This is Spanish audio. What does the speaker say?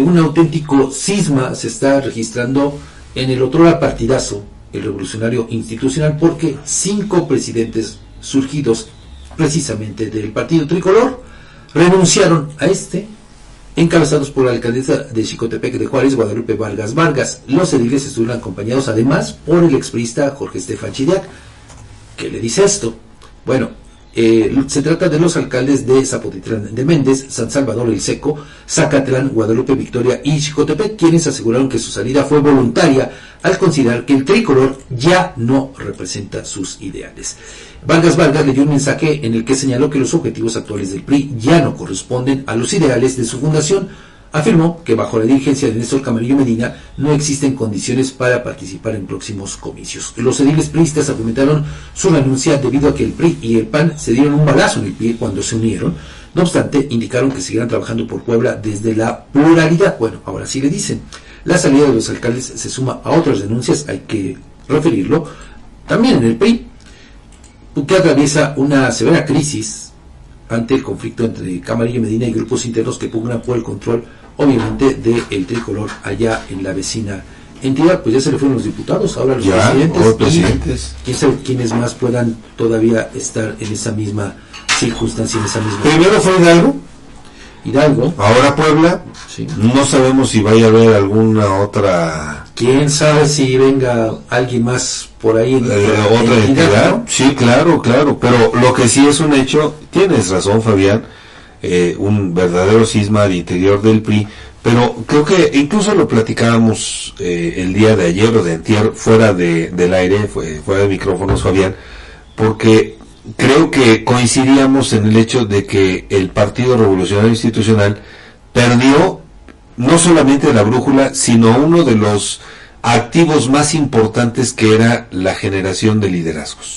un auténtico cisma se está registrando en el otro partidazo, el revolucionario institucional, porque cinco presidentes surgidos precisamente del partido tricolor renunciaron a este, encabezados por la alcaldesa de Chicotepec de Juárez, Guadalupe Vargas Vargas. Los ediles estuvieron acompañados además por el exprista Jorge Estefan Chidiac, que le dice esto. Bueno, eh, se trata de los alcaldes de Zapotitlán de Méndez, San Salvador el Seco, Zacatlán, Guadalupe Victoria y Chicotepec, quienes aseguraron que su salida fue voluntaria al considerar que el tricolor ya no representa sus ideales. Vargas Vargas leyó un mensaje en el que señaló que los objetivos actuales del PRI ya no corresponden a los ideales de su fundación. Afirmó que bajo la dirigencia de Néstor Camarillo Medina no existen condiciones para participar en próximos comicios. Los ediles priistas argumentaron su renuncia debido a que el PRI y el PAN se dieron un balazo en el pie cuando se unieron. No obstante, indicaron que seguirán trabajando por Puebla desde la pluralidad. Bueno, ahora sí le dicen. La salida de los alcaldes se suma a otras denuncias, hay que referirlo, también en el PRI, que atraviesa una severa crisis ante el conflicto entre Camarillo Medina y grupos internos que pugnan por el control, obviamente, del tricolor allá en la vecina entidad. Pues ya se le fueron los diputados, ahora los presidentes. presidentes. quién sabe quiénes más puedan todavía estar en esa misma circunstancia, en esa misma. Primero fue Hidalgo. Hidalgo. Ahora Puebla. Sí. No sabemos si vaya a haber alguna otra quién sabe si venga alguien más por ahí en eh, otra entidad. ¿no? Sí, claro, claro. Pero lo que sí es un hecho, tienes razón, Fabián, eh, un verdadero cisma al interior del PRI. Pero creo que incluso lo platicábamos eh, el día de ayer o de antier fuera de, del aire, fuera de micrófonos, Fabián, porque creo que coincidíamos en el hecho de que el Partido Revolucionario Institucional perdió no solamente la brújula, sino uno de los activos más importantes que era la generación de liderazgos.